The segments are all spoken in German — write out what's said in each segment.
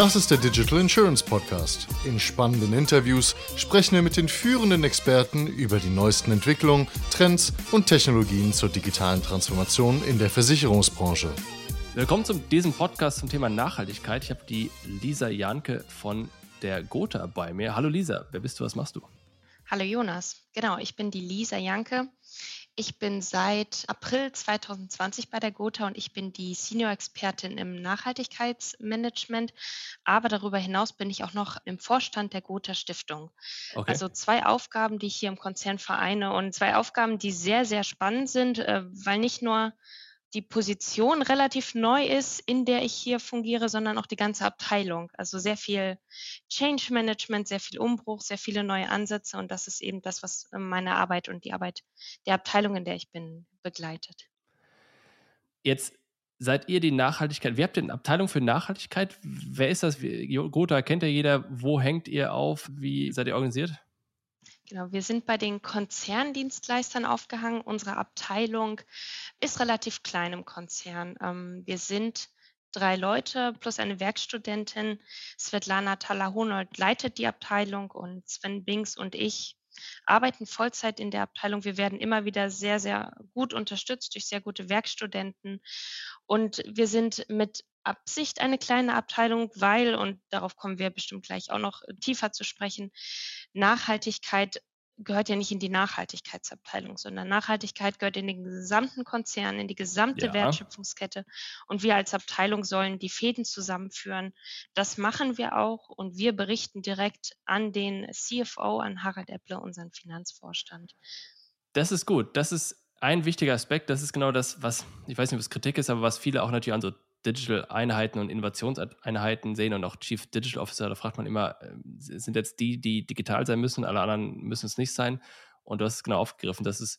Das ist der Digital Insurance Podcast. In spannenden Interviews sprechen wir mit den führenden Experten über die neuesten Entwicklungen, Trends und Technologien zur digitalen Transformation in der Versicherungsbranche. Willkommen zu diesem Podcast zum Thema Nachhaltigkeit. Ich habe die Lisa Janke von der Gotha bei mir. Hallo Lisa, wer bist du, was machst du? Hallo Jonas, genau, ich bin die Lisa Janke. Ich bin seit April 2020 bei der Gotha und ich bin die Senior-Expertin im Nachhaltigkeitsmanagement. Aber darüber hinaus bin ich auch noch im Vorstand der Gotha Stiftung. Okay. Also zwei Aufgaben, die ich hier im Konzern vereine und zwei Aufgaben, die sehr, sehr spannend sind, äh, weil nicht nur die Position relativ neu ist, in der ich hier fungiere, sondern auch die ganze Abteilung. Also sehr viel Change Management, sehr viel Umbruch, sehr viele neue Ansätze und das ist eben das, was ähm, meine Arbeit und die Arbeit der Abteilung, in der ich bin, begleitet. Jetzt seid ihr die Nachhaltigkeit, wer habt eine Abteilung für Nachhaltigkeit? Wer ist das? Gotha kennt ja jeder. Wo hängt ihr auf? Wie seid ihr organisiert? Genau, wir sind bei den Konzerndienstleistern aufgehangen. Unsere Abteilung ist relativ klein im Konzern. Ähm, wir sind drei Leute plus eine Werkstudentin. Svetlana Talahonold leitet die Abteilung und Sven Bings und ich arbeiten Vollzeit in der Abteilung. Wir werden immer wieder sehr, sehr gut unterstützt durch sehr gute Werkstudenten. Und wir sind mit Absicht eine kleine Abteilung, weil, und darauf kommen wir bestimmt gleich auch noch tiefer zu sprechen, Nachhaltigkeit gehört ja nicht in die Nachhaltigkeitsabteilung, sondern Nachhaltigkeit gehört in den gesamten Konzern, in die gesamte ja. Wertschöpfungskette. Und wir als Abteilung sollen die Fäden zusammenführen. Das machen wir auch und wir berichten direkt an den CFO, an Harald Epple, unseren Finanzvorstand. Das ist gut. Das ist ein wichtiger Aspekt. Das ist genau das, was, ich weiß nicht, ob es Kritik ist, aber was viele auch natürlich an so Digital-Einheiten und Innovationseinheiten sehen und auch Chief Digital Officer, da fragt man immer, ähm, sind jetzt die, die digital sein müssen, alle anderen müssen es nicht sein? Und du hast es genau aufgegriffen, das ist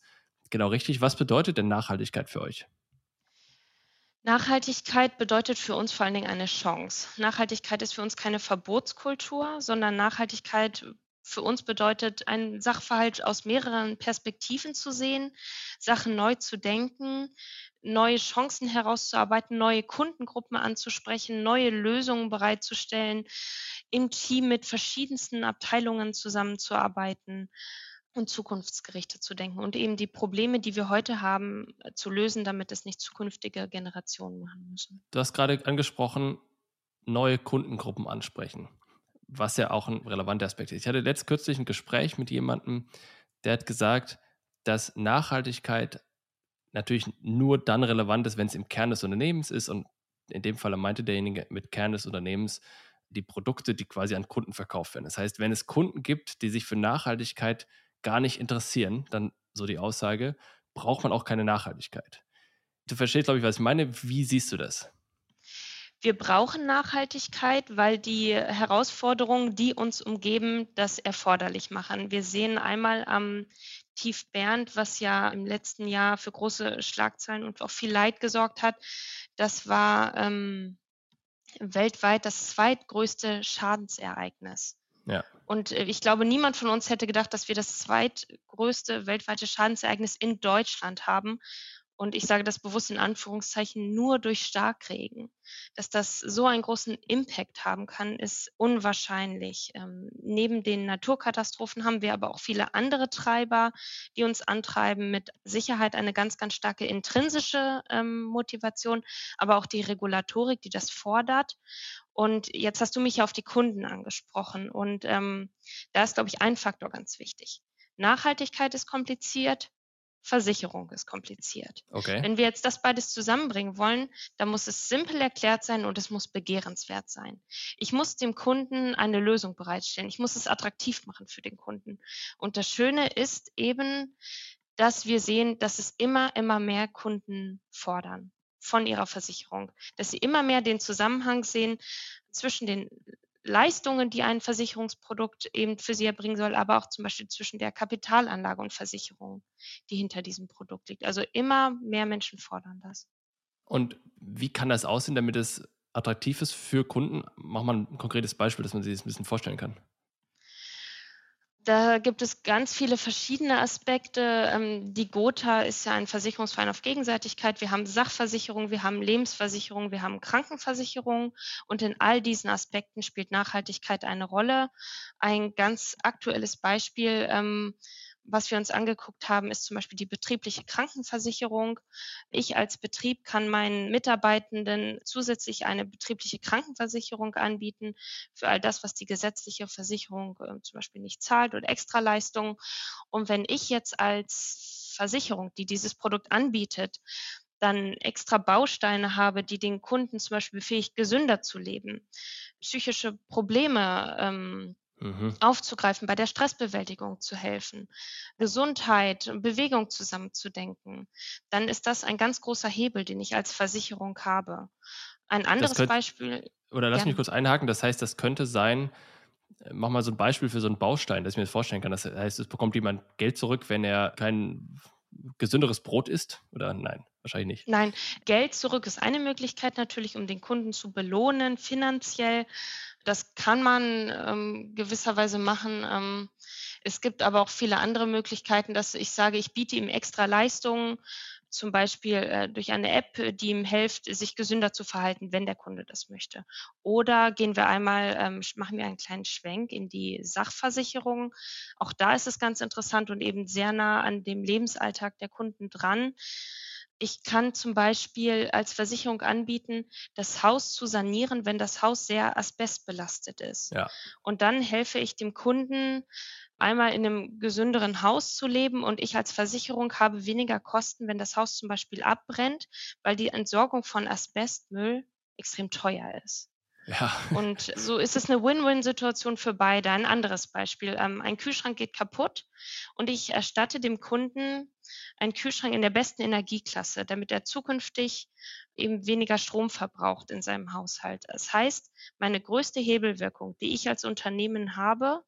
genau richtig. Was bedeutet denn Nachhaltigkeit für euch? Nachhaltigkeit bedeutet für uns vor allen Dingen eine Chance. Nachhaltigkeit ist für uns keine Verbotskultur, sondern Nachhaltigkeit für uns bedeutet, einen Sachverhalt aus mehreren Perspektiven zu sehen, Sachen neu zu denken, neue Chancen herauszuarbeiten, neue Kundengruppen anzusprechen, neue Lösungen bereitzustellen, im Team mit verschiedensten Abteilungen zusammenzuarbeiten und zukunftsgerichtet zu denken und eben die Probleme, die wir heute haben, zu lösen, damit es nicht zukünftige Generationen machen müssen. Du hast gerade angesprochen, neue Kundengruppen ansprechen, was ja auch ein relevanter Aspekt ist. Ich hatte letzt kürzlich ein Gespräch mit jemandem, der hat gesagt, dass Nachhaltigkeit natürlich nur dann relevant ist, wenn es im Kern des Unternehmens ist. Und in dem Fall meinte derjenige mit Kern des Unternehmens die Produkte, die quasi an Kunden verkauft werden. Das heißt, wenn es Kunden gibt, die sich für Nachhaltigkeit gar nicht interessieren, dann so die Aussage, braucht man auch keine Nachhaltigkeit. Du verstehst, glaube ich, was ich meine. Wie siehst du das? Wir brauchen Nachhaltigkeit, weil die Herausforderungen, die uns umgeben, das erforderlich machen. Wir sehen einmal am Tief Bernd, was ja im letzten Jahr für große Schlagzeilen und auch viel Leid gesorgt hat. Das war ähm, weltweit das zweitgrößte Schadensereignis. Ja. Und äh, ich glaube, niemand von uns hätte gedacht, dass wir das zweitgrößte weltweite Schadensereignis in Deutschland haben und ich sage das bewusst in Anführungszeichen nur durch Starkregen. Dass das so einen großen Impact haben kann, ist unwahrscheinlich. Ähm, neben den Naturkatastrophen haben wir aber auch viele andere Treiber, die uns antreiben. Mit Sicherheit eine ganz, ganz starke intrinsische ähm, Motivation, aber auch die Regulatorik, die das fordert. Und jetzt hast du mich auf die Kunden angesprochen. Und ähm, da ist, glaube ich, ein Faktor ganz wichtig. Nachhaltigkeit ist kompliziert, Versicherung ist kompliziert. Okay. Wenn wir jetzt das beides zusammenbringen wollen, dann muss es simpel erklärt sein und es muss begehrenswert sein. Ich muss dem Kunden eine Lösung bereitstellen. Ich muss es attraktiv machen für den Kunden. Und das Schöne ist eben, dass wir sehen, dass es immer, immer mehr Kunden fordern von ihrer Versicherung, dass sie immer mehr den Zusammenhang sehen zwischen den Leistungen, die ein Versicherungsprodukt eben für sie erbringen soll, aber auch zum Beispiel zwischen der Kapitalanlage und Versicherung, die hinter diesem Produkt liegt. Also immer mehr Menschen fordern das. Und wie kann das aussehen, damit es attraktiv ist für Kunden? Mach mal ein konkretes Beispiel, dass man sich das ein bisschen vorstellen kann. Da gibt es ganz viele verschiedene Aspekte. Ähm, die Gotha ist ja ein Versicherungsverein auf Gegenseitigkeit. Wir haben Sachversicherung, wir haben Lebensversicherung, wir haben Krankenversicherung. Und in all diesen Aspekten spielt Nachhaltigkeit eine Rolle. Ein ganz aktuelles Beispiel ähm, was wir uns angeguckt haben, ist zum Beispiel die betriebliche Krankenversicherung. Ich als Betrieb kann meinen Mitarbeitenden zusätzlich eine betriebliche Krankenversicherung anbieten für all das, was die gesetzliche Versicherung äh, zum Beispiel nicht zahlt oder Extraleistungen. Und wenn ich jetzt als Versicherung, die dieses Produkt anbietet, dann extra Bausteine habe, die den Kunden zum Beispiel befähigt, gesünder zu leben, psychische Probleme ähm, mhm. aufzugreifen, bei der Stressbewältigung zu helfen, Gesundheit und Bewegung zusammenzudenken, dann ist das ein ganz großer Hebel, den ich als Versicherung habe. Ein anderes könnt, Beispiel. Oder lass ja. mich kurz einhaken, das heißt, das könnte sein, äh, mach mal so ein Beispiel für so einen Baustein, dass ich mir das vorstellen kann. Das heißt, es bekommt jemand Geld zurück, wenn er kein gesünderes Brot isst? Oder nein, wahrscheinlich nicht. Nein, Geld zurück ist eine Möglichkeit natürlich, um den Kunden zu belohnen, finanziell. Das kann man ähm, gewisserweise machen. Ähm, es gibt aber auch viele andere Möglichkeiten, dass ich sage, ich biete ihm extra Leistungen, zum Beispiel äh, durch eine App, die ihm hilft, sich gesünder zu verhalten, wenn der Kunde das möchte. Oder gehen wir einmal, ähm, machen wir einen kleinen Schwenk in die Sachversicherung. Auch da ist es ganz interessant und eben sehr nah an dem Lebensalltag der Kunden dran. Ich kann zum Beispiel als Versicherung anbieten, das Haus zu sanieren, wenn das Haus sehr asbestbelastet ist. Ja. Und dann helfe ich dem Kunden, einmal in einem gesünderen Haus zu leben und ich als Versicherung habe weniger Kosten, wenn das Haus zum Beispiel abbrennt, weil die Entsorgung von Asbestmüll extrem teuer ist. Ja. Und so ist es eine Win-Win-Situation für beide. Ein anderes Beispiel. Ähm, ein Kühlschrank geht kaputt und ich erstatte dem Kunden einen Kühlschrank in der besten Energieklasse, damit er zukünftig eben weniger Strom verbraucht in seinem Haushalt. Das heißt, meine größte Hebelwirkung, die ich als Unternehmen habe,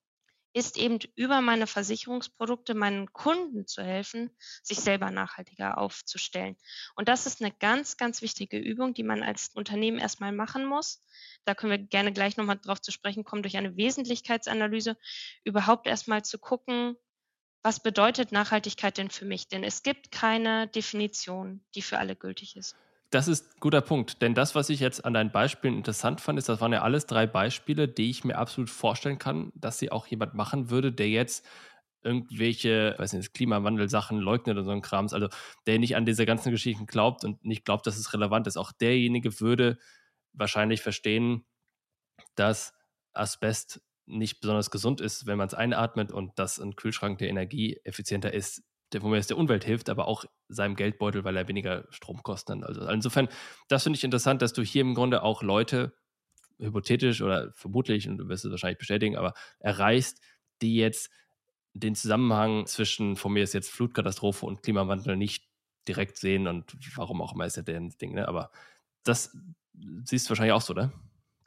ist eben über meine Versicherungsprodukte meinen Kunden zu helfen, sich selber nachhaltiger aufzustellen. Und das ist eine ganz, ganz wichtige Übung, die man als Unternehmen erstmal machen muss. Da können wir gerne gleich nochmal drauf zu sprechen kommen, durch eine Wesentlichkeitsanalyse überhaupt erstmal zu gucken, was bedeutet Nachhaltigkeit denn für mich? Denn es gibt keine Definition, die für alle gültig ist. Das ist ein guter Punkt, denn das, was ich jetzt an deinen Beispielen interessant fand, ist, das waren ja alles drei Beispiele, die ich mir absolut vorstellen kann, dass sie auch jemand machen würde, der jetzt irgendwelche, weiß nicht, Klimawandel-Sachen leugnet oder so ein Krams, also der nicht an diese ganzen Geschichten glaubt und nicht glaubt, dass es relevant ist. Auch derjenige würde wahrscheinlich verstehen, dass Asbest nicht besonders gesund ist, wenn man es einatmet und dass ein Kühlschrank, der energieeffizienter ist, der, jetzt der Umwelt hilft, aber auch seinem Geldbeutel, weil er weniger Stromkosten hat. Also insofern, das finde ich interessant, dass du hier im Grunde auch Leute hypothetisch oder vermutlich, und du wirst es wahrscheinlich bestätigen, aber erreichst, die jetzt den Zusammenhang zwischen, von mir ist jetzt Flutkatastrophe und Klimawandel nicht direkt sehen und warum auch immer ist ja deren Ding, ne? aber das siehst du wahrscheinlich auch so, oder?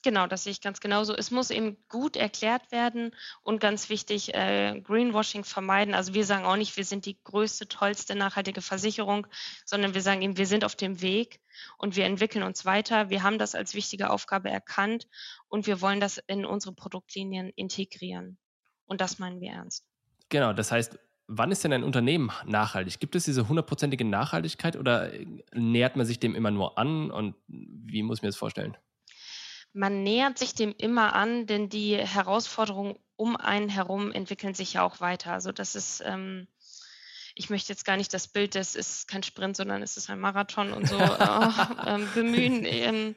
Genau, das sehe ich ganz genauso. Es muss eben gut erklärt werden und ganz wichtig, äh, Greenwashing vermeiden. Also wir sagen auch nicht, wir sind die größte, tollste nachhaltige Versicherung, sondern wir sagen eben, wir sind auf dem Weg und wir entwickeln uns weiter. Wir haben das als wichtige Aufgabe erkannt und wir wollen das in unsere Produktlinien integrieren. Und das meinen wir ernst. Genau, das heißt, wann ist denn ein Unternehmen nachhaltig? Gibt es diese hundertprozentige Nachhaltigkeit oder nähert man sich dem immer nur an und wie muss ich mir das vorstellen? Man nähert sich dem immer an, denn die Herausforderungen um einen herum entwickeln sich ja auch weiter. Also das ist, ähm, ich möchte jetzt gar nicht das Bild, das ist kein Sprint, sondern es ist ein Marathon und so äh, ähm, bemühen. Ähm,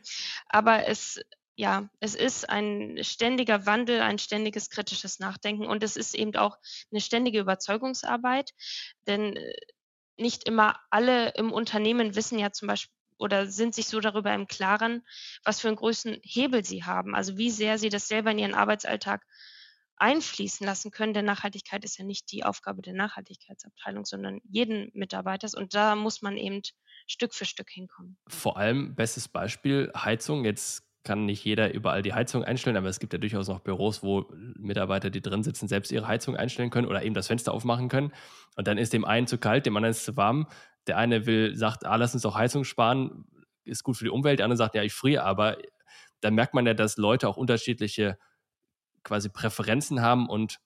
aber es, ja, es ist ein ständiger Wandel, ein ständiges kritisches Nachdenken und es ist eben auch eine ständige Überzeugungsarbeit, denn äh, nicht immer alle im Unternehmen wissen ja zum Beispiel, oder sind sich so darüber im Klaren, was für einen größten Hebel sie haben, also wie sehr sie das selber in ihren Arbeitsalltag einfließen lassen können. Denn Nachhaltigkeit ist ja nicht die Aufgabe der Nachhaltigkeitsabteilung, sondern jeden Mitarbeiters. Und da muss man eben Stück für Stück hinkommen. Vor allem, bestes Beispiel, Heizung. Jetzt kann nicht jeder überall die Heizung einstellen, aber es gibt ja durchaus noch Büros, wo Mitarbeiter, die drin sitzen, selbst ihre Heizung einstellen können oder eben das Fenster aufmachen können. Und dann ist dem einen zu kalt, dem anderen ist zu warm. Der eine will, sagt, ah, lass uns doch Heizung sparen, ist gut für die Umwelt. Der andere sagt, ja, ich friere, aber dann merkt man ja, dass Leute auch unterschiedliche quasi Präferenzen haben und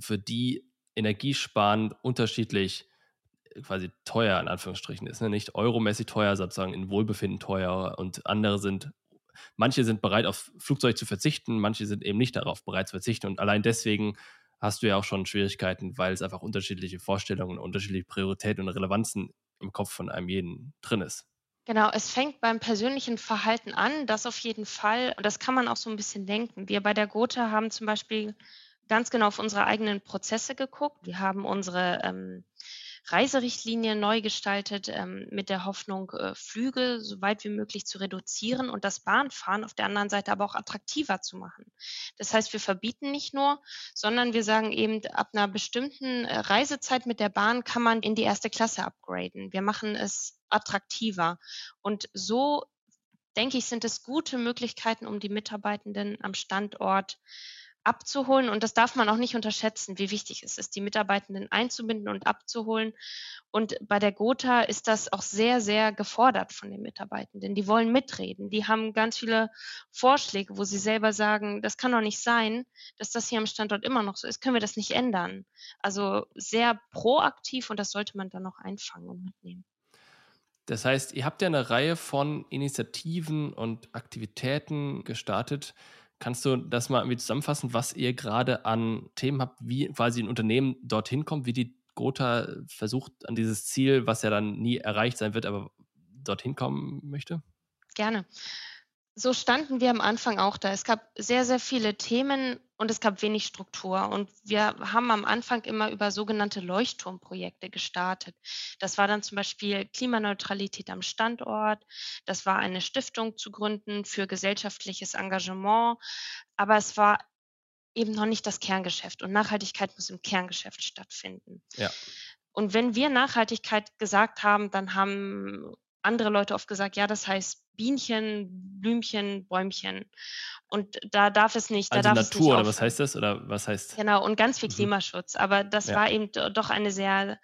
für die energiesparend unterschiedlich quasi teuer in Anführungsstrichen ist. Ne? Nicht euromäßig teuer, sozusagen in Wohlbefinden teuer und andere sind, manche sind bereit auf Flugzeug zu verzichten, manche sind eben nicht darauf bereit zu verzichten und allein deswegen hast du ja auch schon Schwierigkeiten, weil es einfach unterschiedliche Vorstellungen, unterschiedliche Prioritäten und Relevanzen im Kopf von einem jeden drin ist. Genau, es fängt beim persönlichen Verhalten an, das auf jeden Fall. Und das kann man auch so ein bisschen denken. Wir bei der Gotha haben zum Beispiel ganz genau auf unsere eigenen Prozesse geguckt. Wir haben unsere ähm, Reiserichtlinie neu gestaltet ähm, mit der Hoffnung, äh, Flüge so weit wie möglich zu reduzieren und das Bahnfahren auf der anderen Seite aber auch attraktiver zu machen. Das heißt, wir verbieten nicht nur, sondern wir sagen eben, ab einer bestimmten äh, Reisezeit mit der Bahn kann man in die erste Klasse upgraden. Wir machen es attraktiver. Und so denke ich, sind es gute Möglichkeiten, um die Mitarbeitenden am Standort abzuholen. Und das darf man auch nicht unterschätzen, wie wichtig es ist, die Mitarbeitenden einzubinden und abzuholen. Und bei der Gotha ist das auch sehr, sehr gefordert von den Mitarbeitenden. Die wollen mitreden. Die haben ganz viele Vorschläge, wo sie selber sagen, das kann doch nicht sein, dass das hier am Standort immer noch so ist. Können wir das nicht ändern? Also sehr proaktiv und das sollte man dann auch einfangen und mitnehmen. Das heißt, ihr habt ja eine Reihe von Initiativen und Aktivitäten gestartet, Kannst du das mal irgendwie zusammenfassen, was ihr gerade an Themen habt, wie quasi ein Unternehmen dorthin kommt, wie die Gotha versucht an dieses Ziel, was ja dann nie erreicht sein wird, aber dorthin kommen möchte? Gerne so standen wir am Anfang auch da. Es gab sehr, sehr viele Themen und es gab wenig Struktur. Und wir haben am Anfang immer über sogenannte Leuchtturmprojekte gestartet. Das war dann zum Beispiel Klimaneutralität am Standort. Das war eine Stiftung zu gründen für gesellschaftliches Engagement. Aber es war eben noch nicht das Kerngeschäft. Und Nachhaltigkeit muss im Kerngeschäft stattfinden. Ja. Und wenn wir Nachhaltigkeit gesagt haben, dann haben andere Leute oft gesagt, ja, das heißt Bienchen, Blümchen, Bäumchen. Und da darf es nicht. Also da darf Natur, oder was heißt das? Oder was heißt? Genau, und ganz viel mhm. Klimaschutz. Aber das ja. war eben doch eine sehr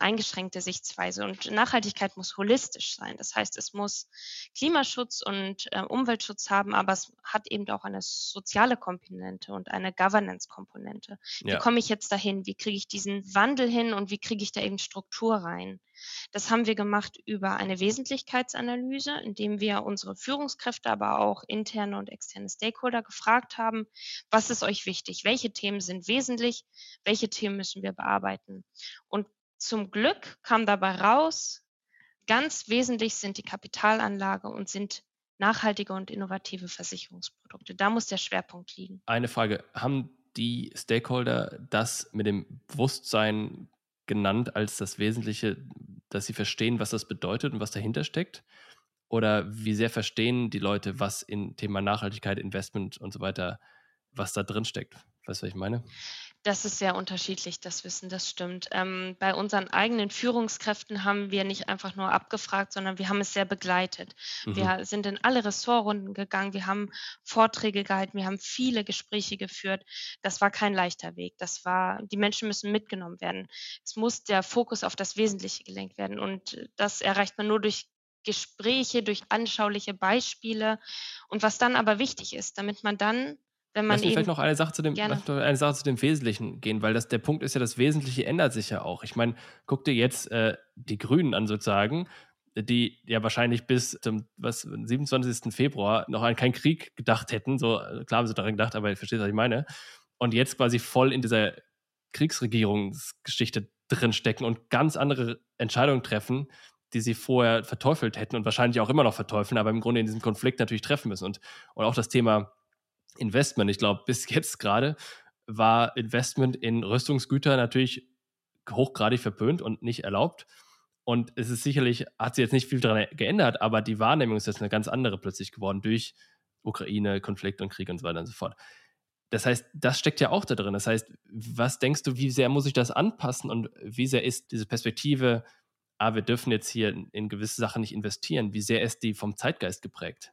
eingeschränkte Sichtweise. Und Nachhaltigkeit muss holistisch sein. Das heißt, es muss Klimaschutz und äh, Umweltschutz haben, aber es hat eben auch eine soziale Komponente und eine Governance-Komponente. Wie ja. komme ich jetzt dahin? Wie kriege ich diesen Wandel hin und wie kriege ich da eben Struktur rein? Das haben wir gemacht über eine Wesentlichkeitsanalyse, indem wir unsere Führungskräfte, aber auch interne und externe Stakeholder gefragt haben, was ist euch wichtig? Welche Themen sind wesentlich? Welche Themen müssen wir bearbeiten? Und zum Glück kam dabei raus, ganz wesentlich sind die Kapitalanlage und sind nachhaltige und innovative Versicherungsprodukte. Da muss der Schwerpunkt liegen. Eine Frage, haben die Stakeholder das mit dem Bewusstsein genannt als das Wesentliche, dass sie verstehen, was das bedeutet und was dahinter steckt? Oder wie sehr verstehen die Leute, was in Thema Nachhaltigkeit, Investment und so weiter, was da drin steckt? Weißt du, was ich meine? Das ist sehr unterschiedlich, das Wissen, das stimmt. Ähm, bei unseren eigenen Führungskräften haben wir nicht einfach nur abgefragt, sondern wir haben es sehr begleitet. Mhm. Wir sind in alle Ressortrunden gegangen, wir haben Vorträge gehalten, wir haben viele Gespräche geführt. Das war kein leichter Weg. Das war, die Menschen müssen mitgenommen werden. Es muss der Fokus auf das Wesentliche gelenkt werden. Und das erreicht man nur durch Gespräche, durch anschauliche Beispiele. Und was dann aber wichtig ist, damit man dann wenn man Lass mich vielleicht noch eine Sache zu dem, eine Sache zu dem Wesentlichen gehen, weil das der Punkt ist ja, das Wesentliche ändert sich ja auch. Ich meine, guck dir jetzt äh, die Grünen an sozusagen, die ja wahrscheinlich bis zum was, 27. Februar noch an keinen Krieg gedacht hätten. So klar haben sie daran gedacht, aber ihr versteht, was ich meine. Und jetzt quasi voll in dieser Kriegsregierungsgeschichte drinstecken und ganz andere Entscheidungen treffen, die sie vorher verteufelt hätten und wahrscheinlich auch immer noch verteufeln, aber im Grunde in diesem Konflikt natürlich treffen müssen. Und, und auch das Thema Investment. Ich glaube, bis jetzt gerade war Investment in Rüstungsgüter natürlich hochgradig verpönt und nicht erlaubt. Und es ist sicherlich, hat sich jetzt nicht viel daran geändert, aber die Wahrnehmung ist jetzt eine ganz andere plötzlich geworden durch Ukraine, Konflikt und Krieg und so weiter und so fort. Das heißt, das steckt ja auch da drin. Das heißt, was denkst du, wie sehr muss ich das anpassen und wie sehr ist diese Perspektive, ah, wir dürfen jetzt hier in gewisse Sachen nicht investieren, wie sehr ist die vom Zeitgeist geprägt?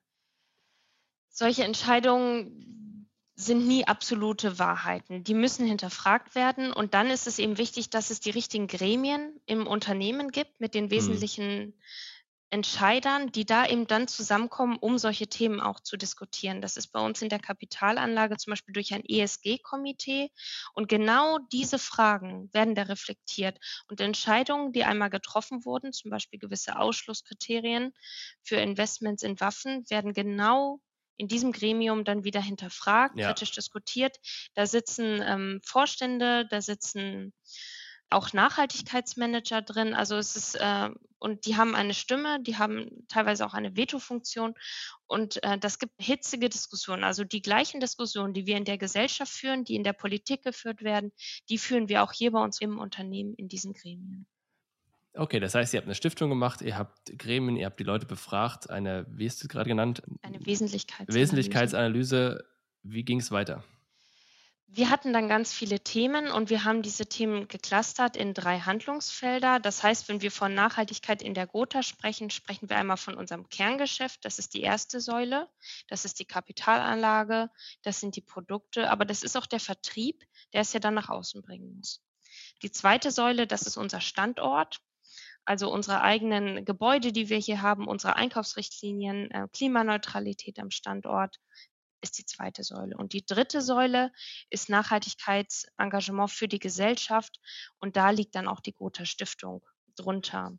Solche Entscheidungen sind nie absolute Wahrheiten. Die müssen hinterfragt werden. Und dann ist es eben wichtig, dass es die richtigen Gremien im Unternehmen gibt mit den mhm. wesentlichen Entscheidern, die da eben dann zusammenkommen, um solche Themen auch zu diskutieren. Das ist bei uns in der Kapitalanlage zum Beispiel durch ein ESG-Komitee. Und genau diese Fragen werden da reflektiert. Und Entscheidungen, die einmal getroffen wurden, zum Beispiel gewisse Ausschlusskriterien für Investments in Waffen, werden genau in diesem Gremium dann wieder hinterfragt, ja. kritisch diskutiert. Da sitzen ähm, Vorstände, da sitzen auch Nachhaltigkeitsmanager drin. Also es ist, äh, und die haben eine Stimme, die haben teilweise auch eine Veto-Funktion. Und äh, das gibt hitzige Diskussionen. Also die gleichen Diskussionen, die wir in der Gesellschaft führen, die in der Politik geführt werden, die führen wir auch hier bei uns im Unternehmen in diesen Gremien. Okay, das heißt, ihr habt eine Stiftung gemacht, ihr habt Gremien, ihr habt die Leute befragt, eine, wie ist es gerade genannt? Eine Wesentlichkeitsanalyse. Wesentlichkeitsanalyse. Wie ging es weiter? Wir hatten dann ganz viele Themen und wir haben diese Themen geclustert in drei Handlungsfelder. Das heißt, wenn wir von Nachhaltigkeit in der Gotha sprechen, sprechen wir einmal von unserem Kerngeschäft. Das ist die erste Säule. Das ist die Kapitalanlage. Das sind die Produkte. Aber das ist auch der Vertrieb, der es ja dann nach außen bringen muss. Die zweite Säule, das ist unser Standort. Also unsere eigenen Gebäude, die wir hier haben, unsere Einkaufsrichtlinien, äh, Klimaneutralität am Standort, ist die zweite Säule. Und die dritte Säule ist Nachhaltigkeitsengagement für die Gesellschaft. Und da liegt dann auch die Gotha Stiftung drunter.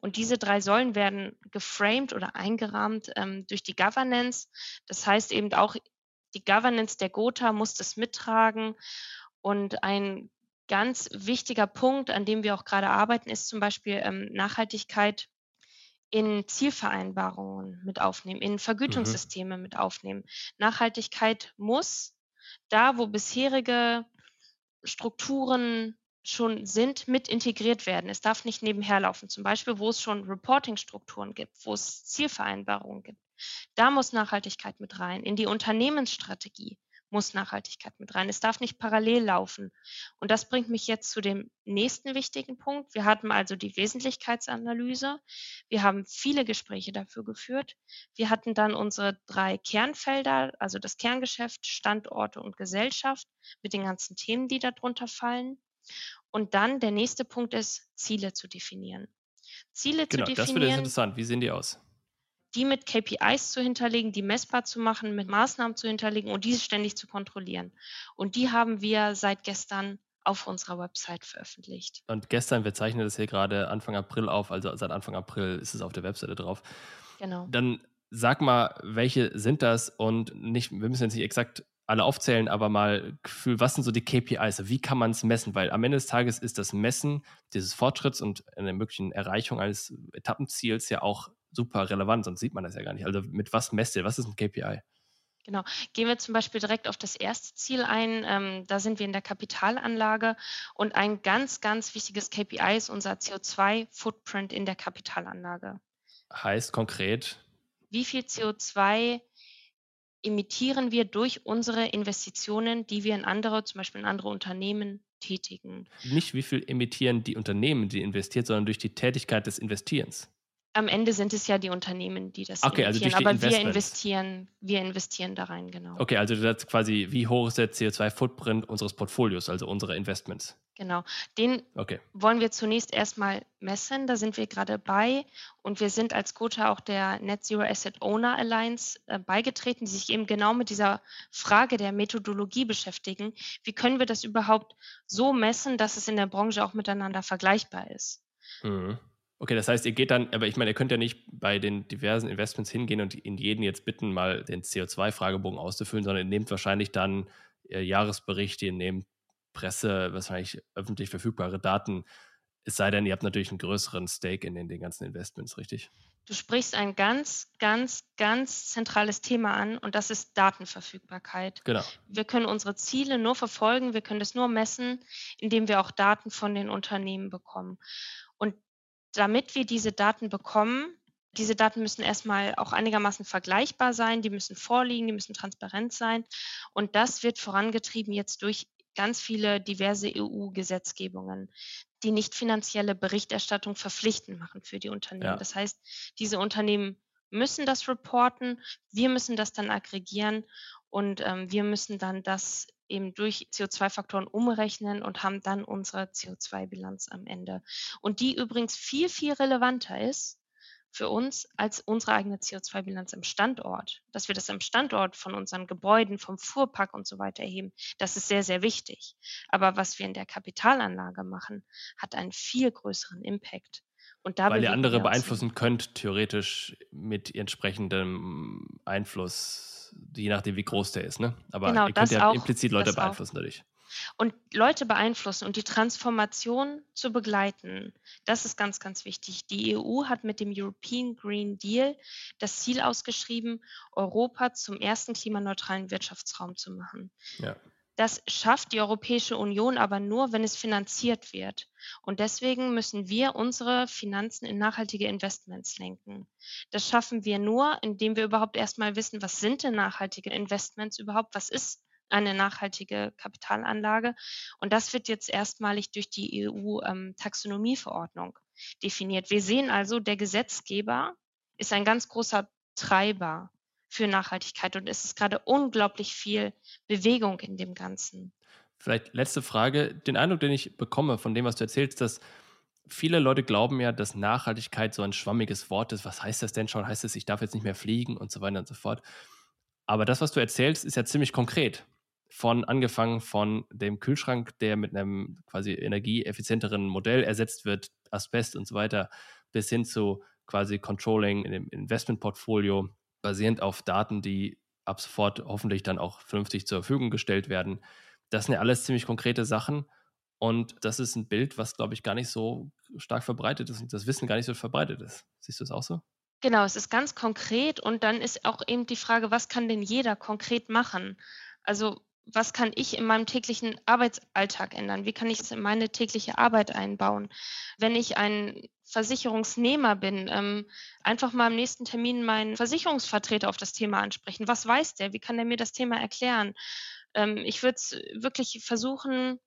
Und diese drei Säulen werden geframed oder eingerahmt ähm, durch die Governance. Das heißt eben auch, die Governance der Gotha muss das mittragen. Und ein ganz wichtiger Punkt, an dem wir auch gerade arbeiten, ist zum Beispiel ähm, Nachhaltigkeit in Zielvereinbarungen mit aufnehmen, in mhm. Vergütungssysteme mhm. mit aufnehmen. Nachhaltigkeit muss da, wo bisherige Strukturen schon sind, mit integriert werden. Es darf nicht nebenher laufen. Zum Beispiel, wo es schon Reporting-Strukturen gibt, wo es Zielvereinbarungen gibt. Da muss Nachhaltigkeit mit rein. In die Unternehmensstrategie muss Nachhaltigkeit mit rein. Es darf nicht parallel laufen. Und das bringt mich jetzt zu dem nächsten wichtigen Punkt. Wir hatten also die Wesentlichkeitsanalyse. Wir haben viele Gespräche dafür geführt. Wir hatten dann unsere drei Kernfelder, also das Kerngeschäft, Standorte und Gesellschaft mit den ganzen Themen, die darunter fallen. Und dann der nächste Punkt ist, Ziele zu definieren. Ziele genau, zu definieren. Das wird interessant. Wie sehen die aus? Die mit KPIs zu hinterlegen, die messbar zu machen, mit Maßnahmen zu hinterlegen und diese ständig zu kontrollieren. Und die haben wir seit gestern auf unserer Website veröffentlicht. Und gestern, wir zeichnen das hier gerade Anfang April auf, also seit Anfang April ist es auf der Webseite drauf. Genau. Dann sag mal, welche sind das und nicht, wir müssen jetzt nicht exakt alle aufzählen, aber mal Gefühl, was sind so die KPIs? Wie kann man es messen? Weil am Ende des Tages ist das Messen dieses Fortschritts und eine möglichen Erreichung eines Etappenziels ja auch super relevant, sonst sieht man das ja gar nicht. Also mit was messt ihr? Was ist ein KPI? Genau. Gehen wir zum Beispiel direkt auf das erste Ziel ein. Ähm, da sind wir in der Kapitalanlage und ein ganz, ganz wichtiges KPI ist unser CO2-Footprint in der Kapitalanlage. Heißt konkret? Wie viel CO2 emittieren wir durch unsere Investitionen, die wir in andere, zum Beispiel in andere Unternehmen tätigen? Nicht wie viel emittieren die Unternehmen, die investiert, sondern durch die Tätigkeit des Investierens am Ende sind es ja die Unternehmen, die das okay, investieren. Also aber wir investieren, wir investieren da rein, genau. Okay, also das ist quasi, wie hoch ist der CO2-Footprint unseres Portfolios, also unserer Investments? Genau. Den okay. wollen wir zunächst erstmal messen. Da sind wir gerade bei. Und wir sind als Gotha auch der Net Zero Asset Owner Alliance äh, beigetreten, die sich eben genau mit dieser Frage der Methodologie beschäftigen. Wie können wir das überhaupt so messen, dass es in der Branche auch miteinander vergleichbar ist? Mhm. Okay, das heißt, ihr geht dann, aber ich meine, ihr könnt ja nicht bei den diversen Investments hingehen und in jeden jetzt bitten, mal den CO2-Fragebogen auszufüllen, sondern ihr nehmt wahrscheinlich dann äh, Jahresberichte, ihr nehmt Presse, wahrscheinlich öffentlich verfügbare Daten. Es sei denn, ihr habt natürlich einen größeren Stake in den, den ganzen Investments, richtig? Du sprichst ein ganz, ganz, ganz zentrales Thema an und das ist Datenverfügbarkeit. Genau. Wir können unsere Ziele nur verfolgen, wir können das nur messen, indem wir auch Daten von den Unternehmen bekommen. Und damit wir diese Daten bekommen, diese Daten müssen erstmal auch einigermaßen vergleichbar sein, die müssen vorliegen, die müssen transparent sein. Und das wird vorangetrieben jetzt durch ganz viele diverse EU-Gesetzgebungen, die nicht finanzielle Berichterstattung verpflichtend machen für die Unternehmen. Ja. Das heißt, diese Unternehmen müssen das reporten, wir müssen das dann aggregieren und ähm, wir müssen dann das eben durch CO2-Faktoren umrechnen und haben dann unsere CO2-Bilanz am Ende. Und die übrigens viel, viel relevanter ist, für uns als unsere eigene CO2-Bilanz im Standort, dass wir das im Standort von unseren Gebäuden, vom Fuhrpark und so weiter erheben. Das ist sehr, sehr wichtig. Aber was wir in der Kapitalanlage machen, hat einen viel größeren Impact. Und da Weil ihr andere beeinflussen könnt, theoretisch mit entsprechendem Einfluss, je nachdem, wie groß der ist. Ne? Aber genau, ihr könnt ja auch, implizit Leute beeinflussen dadurch. Und Leute beeinflussen und die Transformation zu begleiten, das ist ganz, ganz wichtig. Die EU hat mit dem European Green Deal das Ziel ausgeschrieben, Europa zum ersten klimaneutralen Wirtschaftsraum zu machen. Ja. Das schafft die Europäische Union aber nur, wenn es finanziert wird. Und deswegen müssen wir unsere Finanzen in nachhaltige Investments lenken. Das schaffen wir nur, indem wir überhaupt erstmal wissen, was sind denn nachhaltige Investments überhaupt? Was ist eine nachhaltige Kapitalanlage. Und das wird jetzt erstmalig durch die EU-Taxonomieverordnung ähm, definiert. Wir sehen also, der Gesetzgeber ist ein ganz großer Treiber für Nachhaltigkeit und es ist gerade unglaublich viel Bewegung in dem Ganzen. Vielleicht letzte Frage. Den Eindruck, den ich bekomme von dem, was du erzählst, dass viele Leute glauben ja, dass Nachhaltigkeit so ein schwammiges Wort ist. Was heißt das denn schon? Heißt es, ich darf jetzt nicht mehr fliegen und so weiter und so fort? Aber das, was du erzählst, ist ja ziemlich konkret von angefangen von dem Kühlschrank, der mit einem quasi energieeffizienteren Modell ersetzt wird, Asbest und so weiter, bis hin zu quasi Controlling in dem Investmentportfolio, basierend auf Daten, die ab sofort hoffentlich dann auch vernünftig zur Verfügung gestellt werden. Das sind ja alles ziemlich konkrete Sachen. Und das ist ein Bild, was, glaube ich, gar nicht so stark verbreitet ist und das Wissen gar nicht so verbreitet ist. Siehst du es auch so? Genau, es ist ganz konkret und dann ist auch eben die Frage, was kann denn jeder konkret machen? Also was kann ich in meinem täglichen Arbeitsalltag ändern? Wie kann ich es in meine tägliche Arbeit einbauen? Wenn ich ein Versicherungsnehmer bin, ähm, einfach mal am nächsten Termin meinen Versicherungsvertreter auf das Thema ansprechen. Was weiß der? Wie kann der mir das Thema erklären? Ähm, ich würde es wirklich versuchen,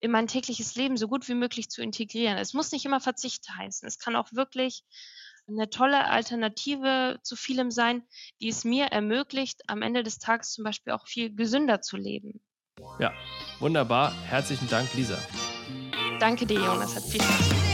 in mein tägliches Leben so gut wie möglich zu integrieren. Es muss nicht immer Verzicht heißen. Es kann auch wirklich eine tolle Alternative zu vielem sein, die es mir ermöglicht, am Ende des Tages zum Beispiel auch viel gesünder zu leben. Ja, wunderbar. Herzlichen Dank, Lisa. Danke dir, Jonas. Hat viel Spaß gemacht.